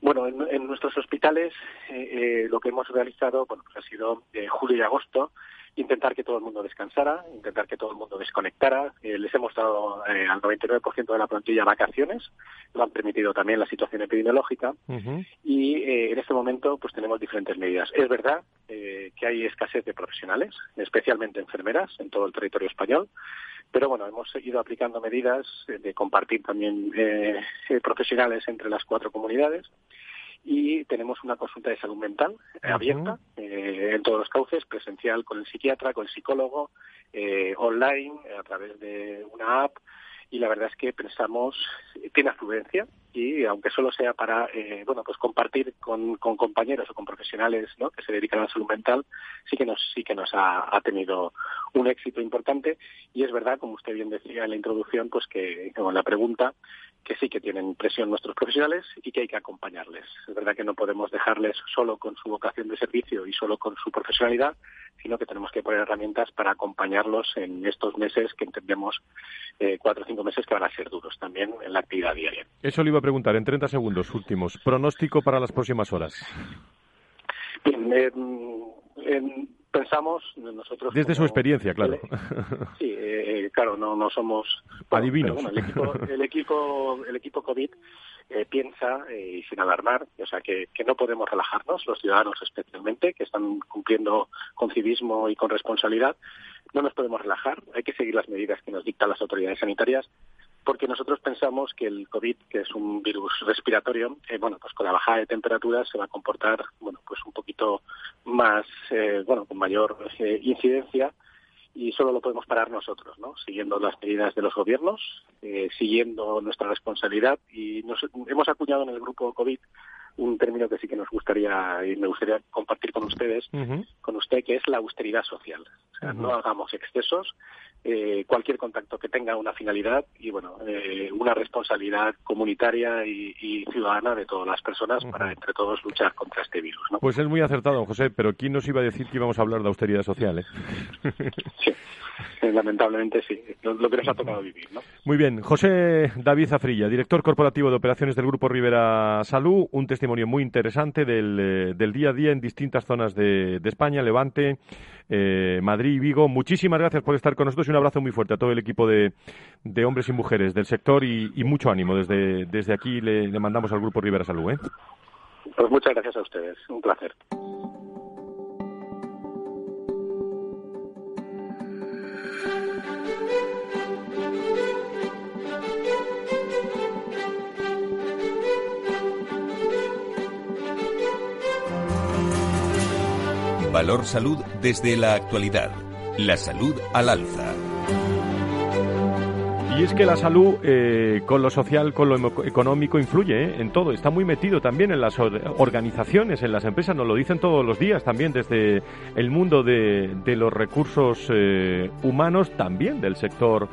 Bueno, en, nuestros hospitales eh, eh, lo que hemos realizado, bueno, pues ha sido eh, julio y agosto, intentar que todo el mundo descansara, intentar que todo el mundo desconectara. Eh, les hemos dado eh, al 99% de la plantilla vacaciones, lo han permitido también la situación epidemiológica. Y eh, en este momento pues tenemos diferentes medidas. Es verdad que hay escasez de profesionales, especialmente enfermeras en todo el territorio español, pero bueno, hemos seguido aplicando medidas de compartir también profesionales entre las cuatro comunidades y tenemos una consulta de salud mental eh, abierta eh, en todos los cauces, presencial con el psiquiatra, con el psicólogo, eh, online, a través de una app y la verdad es que pensamos tiene afluencia y aunque solo sea para bueno pues compartir con, compañeros o con profesionales ¿no? que se dedican a la salud mental sí que nos sí que nos ha, tenido un éxito importante y es verdad como usted bien decía en la introducción pues que con la pregunta que sí que tienen presión nuestros profesionales y que hay que acompañarles. Es verdad que no podemos dejarles solo con su vocación de servicio y solo con su profesionalidad, sino que tenemos que poner herramientas para acompañarlos en estos meses que entendemos eh, cuatro o cinco meses que van a ser duros también en la actividad diaria. Eso le iba a preguntar en 30 segundos últimos. Pronóstico para las próximas horas. Bien, pensamos nosotros desde su experiencia claro sí eh, claro no no somos adivinos el equipo el equipo el equipo covid eh, piensa eh, y sin alarmar o sea que, que no podemos relajarnos los ciudadanos especialmente que están cumpliendo con civismo y con responsabilidad no nos podemos relajar hay que seguir las medidas que nos dictan las autoridades sanitarias porque nosotros pensamos que el COVID, que es un virus respiratorio, eh, bueno, pues con la bajada de temperatura se va a comportar, bueno, pues un poquito más, eh, bueno, con mayor eh, incidencia y solo lo podemos parar nosotros, ¿no? Siguiendo las medidas de los gobiernos, siguiendo nuestra responsabilidad y nos hemos acuñado en el grupo COVID un término que sí que nos gustaría y me gustaría compartir con ustedes, con usted, que es la austeridad social. O sea, no hagamos excesos, eh, cualquier contacto que tenga una finalidad y bueno eh, una responsabilidad comunitaria y, ciudadana de todas las personas para entre todos luchar contra este virus. ¿no? Pues es muy acertado, José, pero ¿quién nos iba a decir que íbamos a hablar de austeridad social? Eh? sí. Lamentablemente sí, lo, que nos ha tocado vivir. ¿no? Muy bien, José David Zafrilla, director corporativo de operaciones del Grupo Rivera Salud, un testimonio muy interesante del, del día a día en distintas zonas de, España, Levante, eh, Madrid y Vigo. Muchísimas gracias por estar con nosotros y un abrazo muy fuerte a todo el equipo de, de hombres y mujeres del sector y, mucho ánimo. Desde, desde aquí le, le, mandamos al Grupo Rivera Salud. ¿eh? Pues muchas gracias a ustedes. Un placer. Valor Salud desde la actualidad. La salud al alza. Y es que la salud eh, con lo social, con lo económico influye eh, en todo. Está muy metido también en las organizaciones, en las empresas. Nos lo dicen todos los días también desde el mundo de, los recursos eh, humanos, también del sector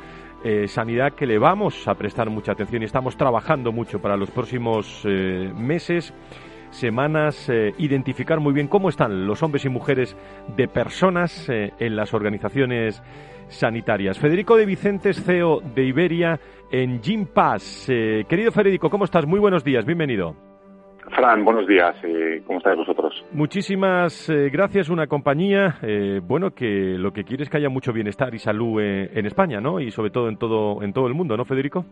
sanidad, que le vamos a prestar mucha atención y estamos trabajando mucho para los próximos meses semanas eh, identificar muy bien cómo están los hombres y mujeres de personas eh, en las organizaciones sanitarias. Federico de Vicentes, CEO de Iberia en Pass. Eh, querido Federico, ¿cómo estás? Muy buenos días, bienvenido. Fran, buenos días. ¿Cómo estáis vosotros? Muchísimas gracias. Una compañía, bueno, que lo que quiere es que haya mucho bienestar y salud en España, ¿no? Y sobre todo en todo en todo el mundo, ¿no, Federico?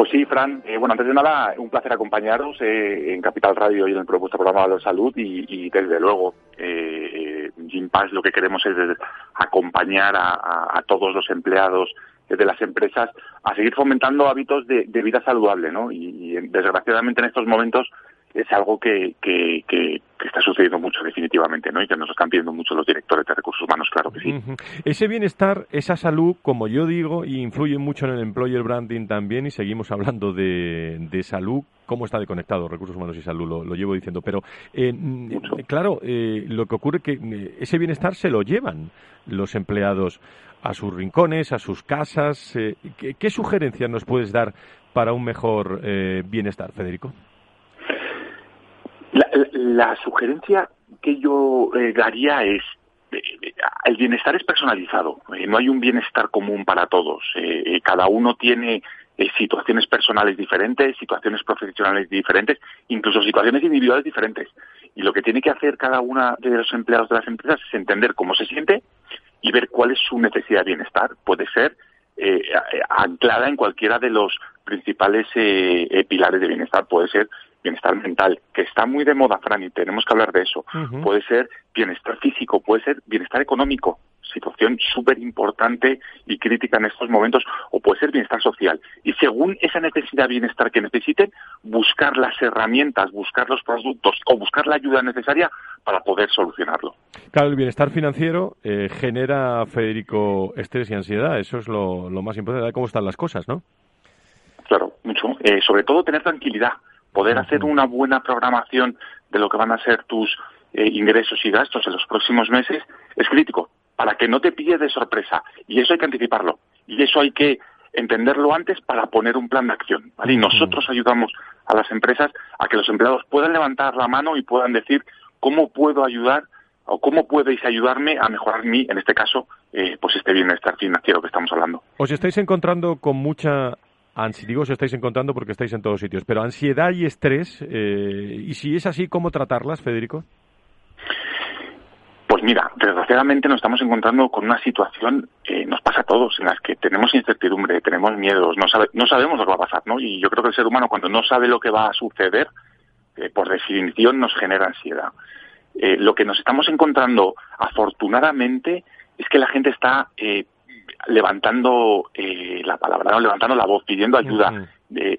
Pues sí, Fran. Eh, bueno, antes de nada, un placer acompañaros eh, en Capital Radio y en el propuesto programa de Salud y, desde luego, eh, Jim Pass lo que queremos es acompañar a, todos los empleados de las empresas a seguir fomentando hábitos de, vida saludable, ¿no? y, desgraciadamente en estos momentos es algo que, que, que, está sucediendo mucho definitivamente, ¿no? Y que nos están pidiendo mucho los directores de recursos humanos, claro que sí. Ese bienestar, esa salud, como yo digo, influye mucho en el employer branding también y seguimos hablando de, de salud. ¿Cómo está desconectado recursos humanos y salud? Lo, llevo diciendo. Pero, eh, claro, eh, lo que ocurre es que eh, ese bienestar se lo llevan los empleados a sus rincones, a sus casas. ¿qué, ¿Qué sugerencias nos puedes dar para un mejor bienestar, Federico? La, sugerencia que yo eh, daría es eh, el bienestar es personalizado, eh, no hay un bienestar común para todos. cada uno tiene situaciones personales diferentes, situaciones profesionales diferentes, incluso situaciones individuales diferentes. Y lo que tiene que hacer cada uno de los empleados de las empresas es entender cómo se siente y ver cuál es su necesidad de bienestar. Puede ser anclada en cualquiera de los principales pilares de bienestar. Puede ser bienestar mental, que está muy de moda, Fran, y tenemos que hablar de eso. Puede ser bienestar físico, puede ser bienestar económico, situación súper importante y crítica en estos momentos, o puede ser bienestar social. Y según esa necesidad de bienestar que necesiten, buscar las herramientas, buscar los productos o buscar la ayuda necesaria para poder solucionarlo. Claro, el bienestar financiero eh, genera, Federico, estrés y ansiedad. Eso es lo, más importante, cómo están las cosas, ¿no? Claro, mucho. Eh, sobre todo tener tranquilidad poder hacer una buena programación de lo que van a ser tus eh, ingresos y gastos en los próximos meses es crítico para que no te pille de sorpresa. Y eso hay que anticiparlo. Y eso hay que entenderlo antes para poner un plan de acción y nosotros ayudamos a las empresas a que los empleados puedan levantar la mano y puedan decir cómo puedo ayudar o cómo podéis ayudarme a mejorar mi, en este caso, eh, pues este bienestar financiero que estamos hablando. ¿Os estáis encontrando con mucha digo os estáis encontrando porque estáis en todos sitios, pero ansiedad y estrés, eh, y si es así, ¿cómo tratarlas, Federico? Pues mira, desgraciadamente nos estamos encontrando con una situación, que nos pasa a todos, en las que tenemos incertidumbre, tenemos miedos, no, no sabemos lo que va a pasar, ¿no? Y yo creo que el ser humano cuando no sabe lo que va a suceder, eh, por definición nos genera ansiedad. Eh, lo que nos estamos encontrando, afortunadamente, es que la gente está levantando eh, la palabra, ¿no? levantando la voz, pidiendo ayuda.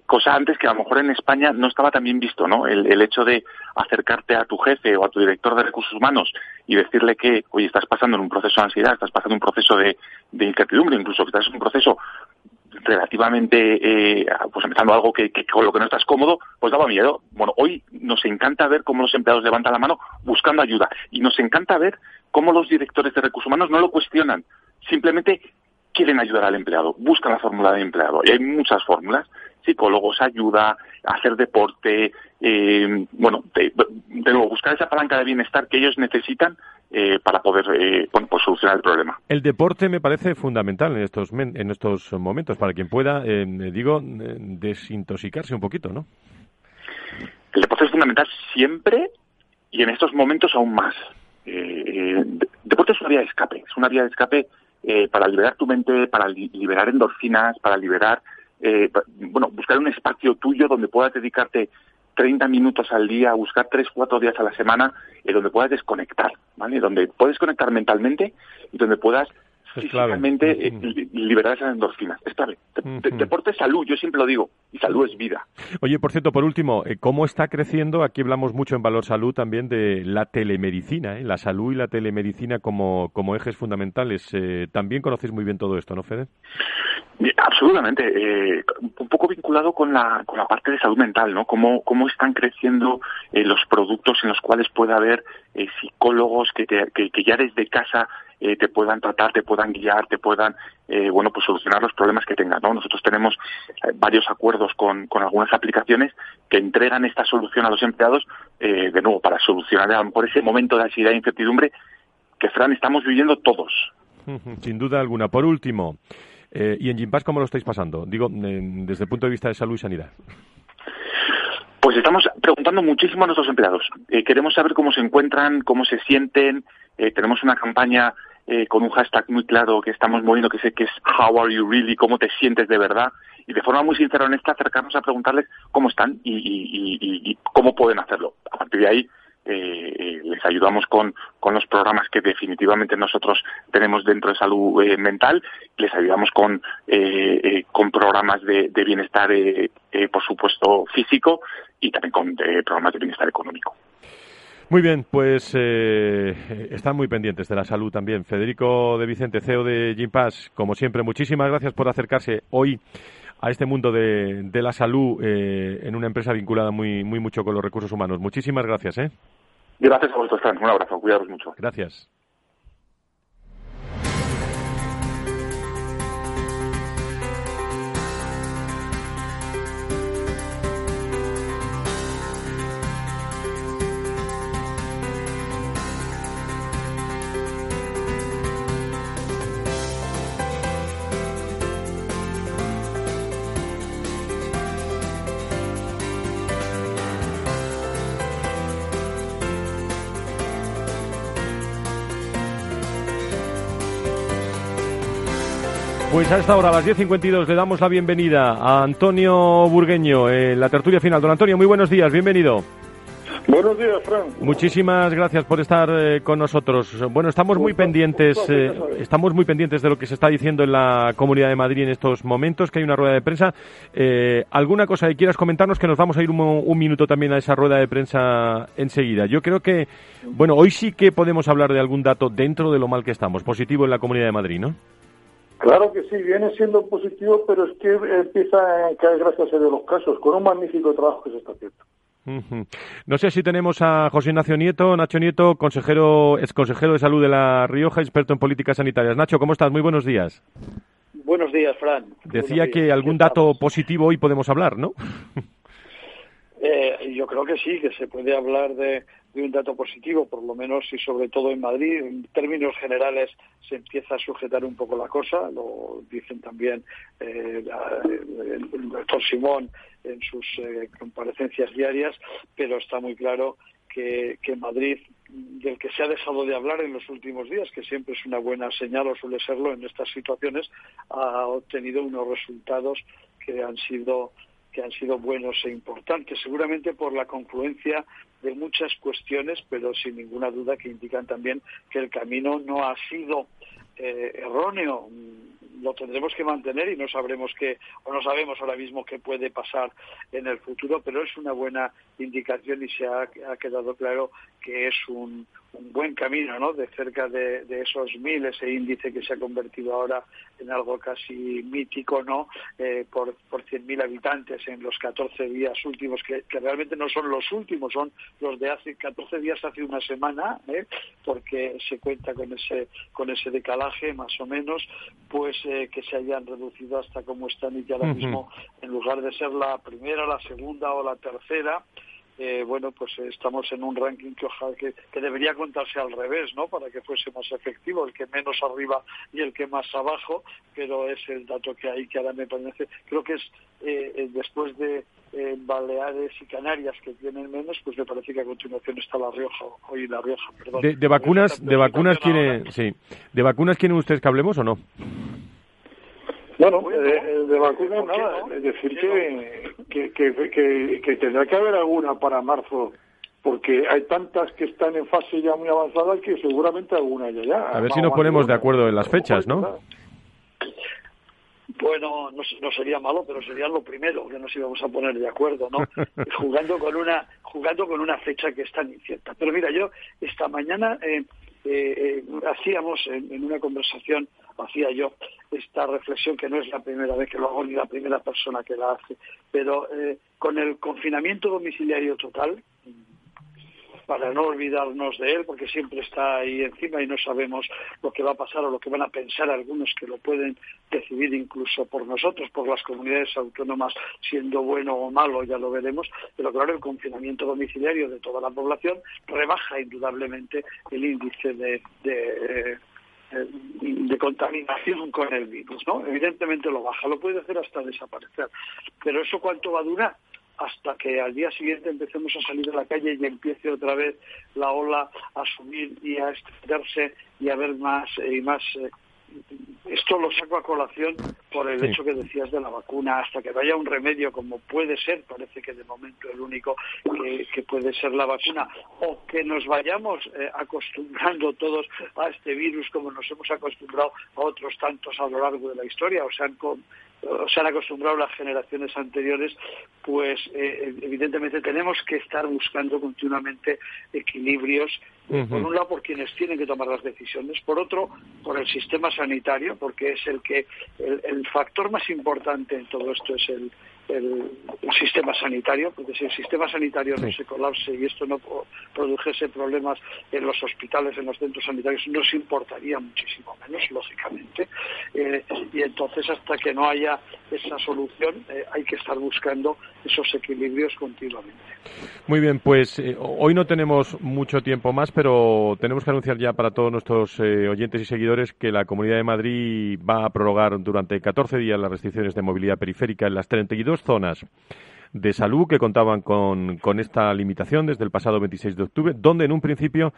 cosa antes que a lo mejor en España no estaba tan bien visto, ¿no? El, hecho de acercarte a tu jefe o a tu director de recursos humanos y decirle que, oye, estás pasando en un proceso de ansiedad, estás pasando en un proceso de, de incertidumbre, incluso que estás en un proceso relativamente, eh, pues empezando algo que, con lo que no estás cómodo, pues daba miedo. Bueno, hoy nos encanta ver cómo los empleados levantan la mano buscando ayuda y nos encanta ver cómo los directores de recursos humanos no lo cuestionan, simplemente quieren ayudar al empleado, buscan la fórmula de empleado. Y hay muchas fórmulas, psicólogos, ayuda, hacer deporte, eh, bueno, de, nuevo, buscar esa palanca de bienestar que ellos necesitan eh, para poder eh, bueno, pues solucionar el problema. El deporte me parece fundamental en estos, en estos momentos, para quien pueda, digo, desintoxicarse un poquito, ¿no? El deporte es fundamental siempre y en estos momentos aún más. Eh, deporte es una vía de escape, es una vía de escape eh, para liberar tu mente, para liberar endorfinas, para liberar, eh, bueno, buscar un espacio tuyo donde puedas dedicarte 30 minutos al día, buscar 3, 4 días a la semana, eh, donde puedas desconectar, ¿vale? Donde puedes conectar mentalmente y donde puedas físicamente eh, liberar esas endorfinas. Es clave. Deporte es salud, yo siempre lo digo, y salud es vida. Oye, por cierto, por último, eh, ¿cómo está creciendo? Aquí hablamos mucho en Valor Salud también de la telemedicina, ¿eh? la salud y la telemedicina como, como ejes fundamentales. Eh, también conocéis muy bien todo esto, ¿no, Fede? Absolutamente. un poco vinculado con la, con la parte de salud mental, ¿no? Cómo, cómo están creciendo los productos en los cuales puede haber psicólogos que, que ya desde casa eh, te puedan tratar, te puedan guiar, te puedan, eh, bueno, pues solucionar los problemas que tengas, ¿no? Nosotros tenemos eh, varios acuerdos con, con, algunas aplicaciones que entregan esta solución a los empleados, de nuevo, para solucionar a por ese momento de ansiedad e incertidumbre que, Fran, estamos viviendo todos. Sin duda alguna. Por último, ¿y en Gimpass cómo lo estáis pasando? Digo, desde el punto de vista de salud y sanidad. Pues estamos preguntando muchísimo a nuestros empleados. queremos saber cómo se encuentran, cómo se sienten. tenemos una campaña eh, con un hashtag muy claro que estamos moviendo, que sé que es How are you really, cómo te sientes de verdad, y de forma muy sincera, honesta, acercarnos a preguntarles cómo están y, cómo pueden hacerlo. A partir de ahí, eh, eh, les ayudamos con, con, los programas que definitivamente nosotros tenemos dentro de salud mental, les ayudamos con, con programas de, de bienestar, por supuesto, físico y también con programas de bienestar económico. Muy bien, pues eh, están muy pendientes de la salud también. Federico de Vicente, CEO de Gimpass, como siempre, muchísimas gracias por acercarse hoy a este mundo de, la salud eh, en una empresa vinculada muy, muy mucho con los recursos humanos. Muchísimas gracias. ¿eh? Gracias a vosotros, Un abrazo. Cuidaros mucho. Gracias. Pues a esta hora, a las 10.52, le damos la bienvenida a Antonio Burgueño en la tertulia final. Don Antonio, muy buenos días, bienvenido. Buenos días, Fran. Muchísimas gracias por estar eh, con nosotros. Bueno, estamos muy pendientes, eh, estamos muy pendientes de lo que se está diciendo en la Comunidad de Madrid en estos momentos, que hay una rueda de prensa. Eh, ¿Alguna cosa que quieras comentarnos? Que nos vamos a ir un, un, minuto también a esa rueda de prensa enseguida. Yo creo que, bueno, hoy sí que podemos hablar de algún dato dentro de lo mal que estamos, positivo en la Comunidad de Madrid, ¿no? Claro que sí, viene siendo positivo, pero es que empieza a caer gracias a los casos, con un magnífico trabajo que se está haciendo. No sé si tenemos a José Ignacio Nieto, Nacho Nieto, consejero, ex consejero de salud de La Rioja, experto en políticas sanitarias. Nacho, ¿cómo estás? Muy buenos días. Buenos días, Fran. Decía que algún dato positivo hoy podemos hablar, ¿no? Eh, yo creo que sí, que se puede hablar de, de un dato positivo, por lo menos y sobre todo en Madrid. En términos generales se empieza a sujetar un poco la cosa, lo dicen también eh, el, doctor Simón en sus eh, comparecencias diarias, pero está muy claro que, que Madrid, del que se ha dejado de hablar en los últimos días, que siempre es una buena señal o suele serlo en estas situaciones, ha obtenido unos resultados que han sido que han sido buenos e importantes, seguramente por la confluencia de muchas cuestiones, pero sin ninguna duda que indican también que el camino no ha sido eh, erróneo. lo tendremos que mantener y no sabremos qué, o no sabemos ahora mismo qué puede pasar en el futuro, pero es una buena indicación y se ha, quedado claro que es un, buen camino, ¿no? De cerca de, esos mil, ese índice que se ha convertido ahora en algo casi mítico, ¿no? Eh, por, por 100.000 habitantes en los 14 días últimos, que, realmente no son los últimos, son los de hace 14 días, hace una semana, ¿eh? porque se cuenta con ese, con ese más o menos, pues eh, que se hayan reducido hasta como están y que ahora mismo, en lugar de ser la primera, la segunda o la tercera, eh, bueno, pues estamos en un ranking que, ojalá, que, debería contarse al revés, ¿no? Para que fuese más efectivo, el que menos arriba y el que más abajo, pero es el dato que hay que ahora me parece. Creo que es eh, eh, después de Baleares y Canarias que tienen menos, pues me parece que a continuación está La Rioja, hoy La Rioja, perdón. De, vacunas, de vacunas quiere, sí, de vacunas quieren ustedes que hablemos o no? Bueno, eh, de vacunas nada, es decir que, que, que, tendrá que haber alguna para marzo porque hay tantas que están en fase ya muy avanzada que seguramente alguna ya ya. A ver si nos ponemos de acuerdo en las fechas, ¿no? Bueno, no, no, sería malo, pero sería lo primero que nos íbamos a poner de acuerdo, ¿no? jugando con una jugando con una fecha que es tan incierta. Pero mira, yo esta mañana eh, eh, hacíamos en, una conversación, hacía yo esta reflexión que no es la primera vez que lo hago ni la primera persona que la hace, pero eh, con el confinamiento domiciliario total, para no olvidarnos de él, porque siempre está ahí encima y no sabemos lo que va a pasar o lo que van a pensar algunos que lo pueden decidir incluso por nosotros, por las comunidades autónomas, siendo bueno o malo, ya lo veremos, pero claro, el confinamiento domiciliario de toda la población rebaja indudablemente el índice de, de de contaminación con el virus, ¿no? Evidentemente lo baja, lo puede hacer hasta desaparecer. Pero eso cuánto va a durar? hasta que al día siguiente empecemos a salir a la calle y empiece otra vez la ola a subir y a extenderse y a ver más eh, y más eh, esto lo saco a colación por el hecho que decías de la vacuna, hasta que vaya un remedio como puede ser, parece que de momento el único que, puede ser la vacuna, o que nos vayamos eh, acostumbrando todos a este virus como nos hemos acostumbrado a otros tantos a lo largo de la historia, o sea, con, se han acostumbrado las generaciones anteriores, pues eh, evidentemente tenemos que estar buscando continuamente equilibrios, por un lado por quienes tienen que tomar las decisiones, por otro por el sistema sanitario, porque es el que el factor más importante en todo esto es el, el, sistema sanitario, porque si el sistema sanitario no se colapse y esto no produjese problemas en los hospitales, en los centros sanitarios, nos importaría muchísimo menos, lógicamente. Eh, y entonces, hasta que no haya esa solución, eh, hay que estar buscando esos equilibrios continuamente. Muy bien, pues eh, hoy no tenemos mucho tiempo más, pero tenemos que anunciar ya para todos nuestros oyentes y seguidores que la Comunidad de Madrid va a prorrogar durante 14 días las restricciones de movilidad periférica en las 32 zonas de salud que contaban con, con, esta limitación desde el pasado 26 de octubre, donde en un principio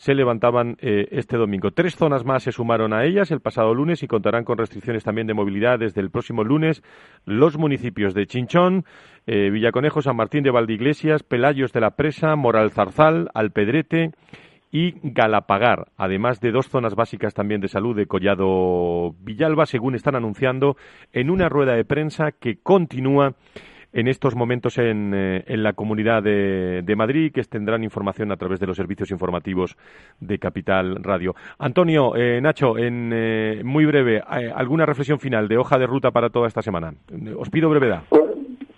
se levantaban eh, este domingo. Tres zonas más se sumaron a ellas el pasado lunes y contarán con restricciones también de movilidad desde el próximo lunes. Los municipios de Chinchón, eh, Villaconejo, San Martín de Valdeiglesias, Pelayos de la Presa, Moral Zarzal, Alpedrete y Galapagar, además de dos zonas básicas también de salud de Collado Villalba, según están anunciando en una rueda de prensa que continúa en estos momentos en, eh, en la comunidad de, de, Madrid, que tendrán información a través de los servicios informativos de Capital Radio. Antonio, eh, Nacho, en eh, muy breve, ¿alguna reflexión final de hoja de ruta para toda esta semana? Os pido brevedad. Pues,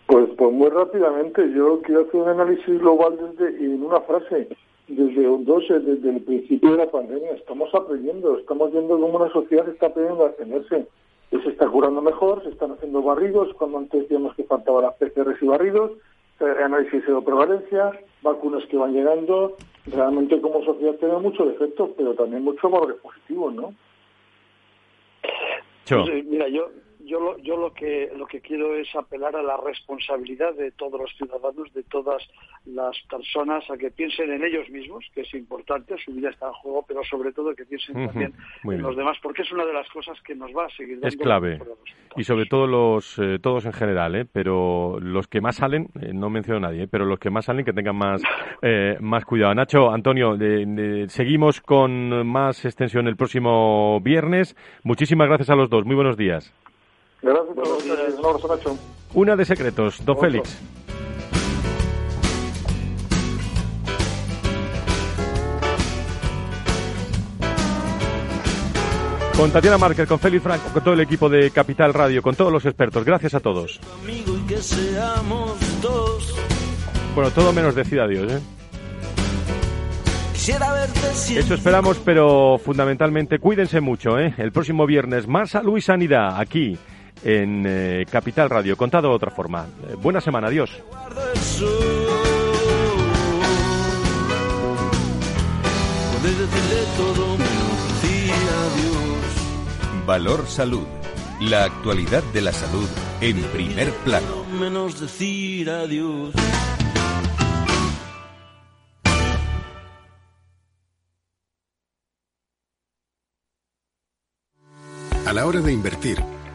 pues, pues muy rápidamente, yo quiero hacer un análisis global desde, en una frase desde, desde el principio de la pandemia. Estamos aprendiendo, estamos viendo cómo una sociedad está aprendiendo a tenerse. Se está curando mejor, se están haciendo barridos, cuando antes decíamos que faltaban las PCRs y barridos, análisis de prevalencia, vacunas que van llegando. Realmente como sociedad tenemos muchos defectos, pero también muchos valores positivos, ¿no? Pues, mira, yo, yo lo, yo lo que lo que quiero es apelar a la responsabilidad de todos los ciudadanos, de todas las personas, a que piensen en ellos mismos, que es importante, su vida está en juego, pero sobre todo que piensen también en los demás, porque es una de las cosas que nos va a seguir dando Es clave. Y sobre todo los eh, todos en general, ¿eh? pero los que más salen, eh, no menciono a nadie, pero los que más salen que tengan más más cuidado. Nacho, Antonio, seguimos con más extensión el próximo viernes. Muchísimas gracias a los dos. Muy buenos días. Gracias, Una de secretos, don Félix. Con Tatiana Márquez, con Félix Franco, con todo el equipo de Capital Radio, con todos los expertos. Gracias a todos. Bueno, todo menos decir adiós, ¿eh? Eso esperamos, pero fundamentalmente cuídense mucho, ¿eh? El próximo viernes más salud y sanidad aquí en eh, Capital Radio, contado de otra forma. Eh, buena semana, adiós. Valor Salud. La actualidad de la salud en primer plano. Menos decir adiós. A la hora de invertir,